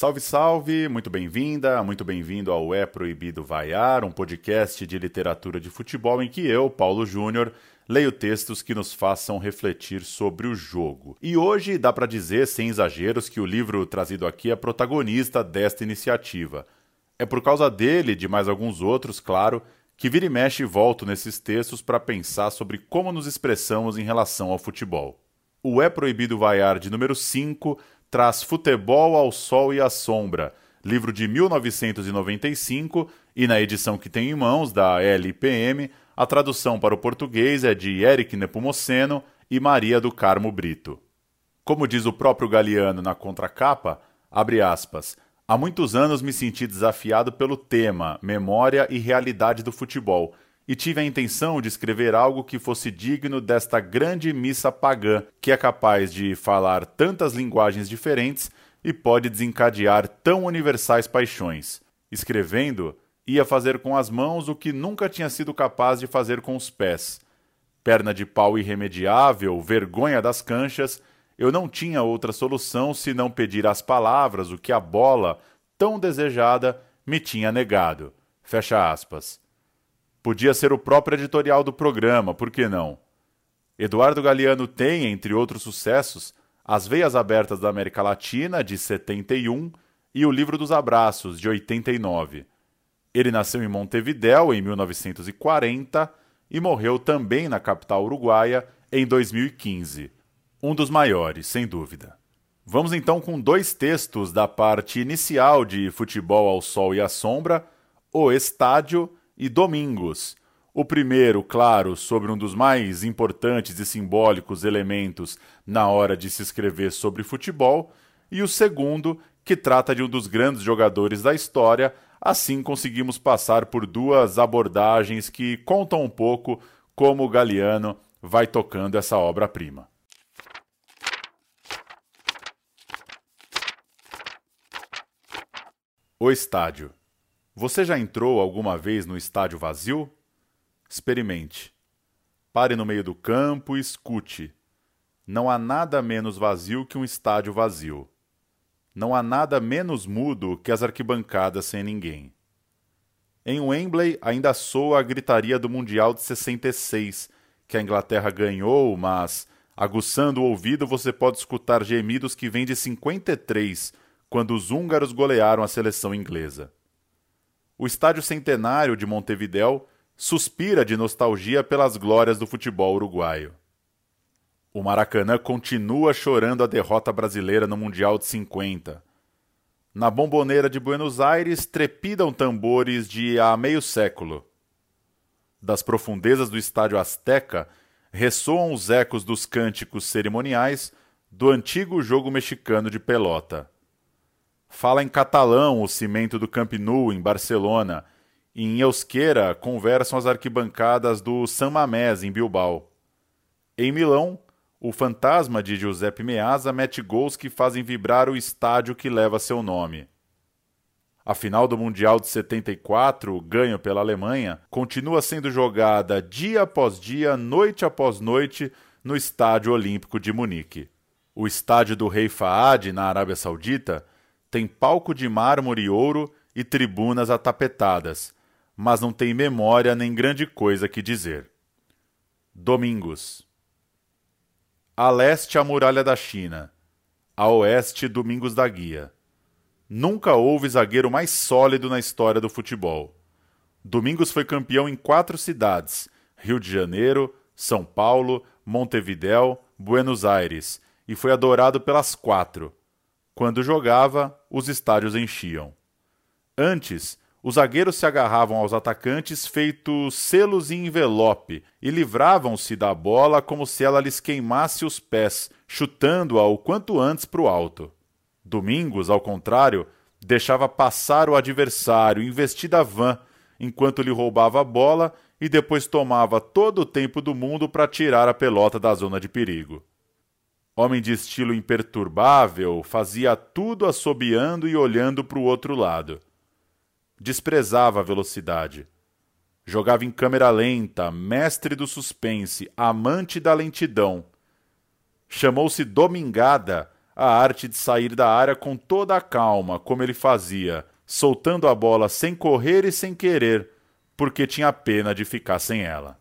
Salve, salve! Muito bem-vinda, muito bem-vindo ao É Proibido Vaiar, um podcast de literatura de futebol em que eu, Paulo Júnior, leio textos que nos façam refletir sobre o jogo. E hoje dá para dizer, sem exageros, que o livro trazido aqui é protagonista desta iniciativa. É por causa dele e de mais alguns outros, claro, que vira e mexe volto nesses textos para pensar sobre como nos expressamos em relação ao futebol. O É Proibido Vaiar de número 5 traz Futebol ao Sol e à Sombra, livro de 1995, e na edição que tem em mãos, da LPM, a tradução para o português é de Eric Nepomuceno e Maria do Carmo Brito. Como diz o próprio Galeano na contracapa, abre aspas, há muitos anos me senti desafiado pelo tema, memória e realidade do futebol, e tive a intenção de escrever algo que fosse digno desta grande missa pagã, que é capaz de falar tantas linguagens diferentes e pode desencadear tão universais paixões. Escrevendo, ia fazer com as mãos o que nunca tinha sido capaz de fazer com os pés. Perna de pau irremediável, vergonha das canchas, eu não tinha outra solução senão pedir às palavras o que a bola, tão desejada, me tinha negado. Fecha aspas. Podia ser o próprio editorial do programa, por que não? Eduardo Galeano tem, entre outros sucessos, As Veias Abertas da América Latina, de 71, e O Livro dos Abraços, de 89. Ele nasceu em Montevidéu em 1940 e morreu também na capital uruguaia em 2015. Um dos maiores, sem dúvida. Vamos então com dois textos da parte inicial de Futebol ao Sol e à Sombra, O Estádio e Domingos. O primeiro, claro, sobre um dos mais importantes e simbólicos elementos na hora de se escrever sobre futebol, e o segundo, que trata de um dos grandes jogadores da história. Assim conseguimos passar por duas abordagens que contam um pouco como o Galeano vai tocando essa obra-prima. O estádio. Você já entrou alguma vez no estádio vazio? Experimente. Pare no meio do campo e escute. Não há nada menos vazio que um estádio vazio. Não há nada menos mudo que as arquibancadas sem ninguém. Em Wembley ainda soa a gritaria do Mundial de 66, que a Inglaterra ganhou, mas, aguçando o ouvido, você pode escutar gemidos que vêm de 53, quando os húngaros golearam a seleção inglesa o Estádio Centenário de Montevidéu suspira de nostalgia pelas glórias do futebol uruguaio. O Maracanã continua chorando a derrota brasileira no Mundial de 50. Na bomboneira de Buenos Aires trepidam tambores de há meio século. Das profundezas do estádio Azteca ressoam os ecos dos cânticos cerimoniais do antigo jogo mexicano de pelota. Fala em catalão o cimento do Camp Nou, em Barcelona. E em euskera conversam as arquibancadas do San Mamés, em Bilbao. Em Milão, o fantasma de Giuseppe Meazza mete gols que fazem vibrar o estádio que leva seu nome. A final do Mundial de 74, ganho pela Alemanha, continua sendo jogada dia após dia, noite após noite, no Estádio Olímpico de Munique. O estádio do Rei Faad, na Arábia Saudita, tem palco de mármore e ouro e tribunas atapetadas, mas não tem memória nem grande coisa que dizer. Domingos. A leste a muralha da China, a oeste Domingos da Guia. Nunca houve zagueiro mais sólido na história do futebol. Domingos foi campeão em quatro cidades: Rio de Janeiro, São Paulo, Montevidéu, Buenos Aires, e foi adorado pelas quatro. Quando jogava, os estádios enchiam. Antes, os zagueiros se agarravam aos atacantes feitos selos em envelope e livravam-se da bola como se ela lhes queimasse os pés, chutando-a o quanto antes para o alto. Domingos, ao contrário, deixava passar o adversário investida van enquanto lhe roubava a bola e depois tomava todo o tempo do mundo para tirar a pelota da zona de perigo. Homem de estilo imperturbável, fazia tudo assobiando e olhando para o outro lado. Desprezava a velocidade. Jogava em câmera lenta, mestre do suspense, amante da lentidão. Chamou-se Domingada a arte de sair da área com toda a calma, como ele fazia, soltando a bola sem correr e sem querer, porque tinha pena de ficar sem ela.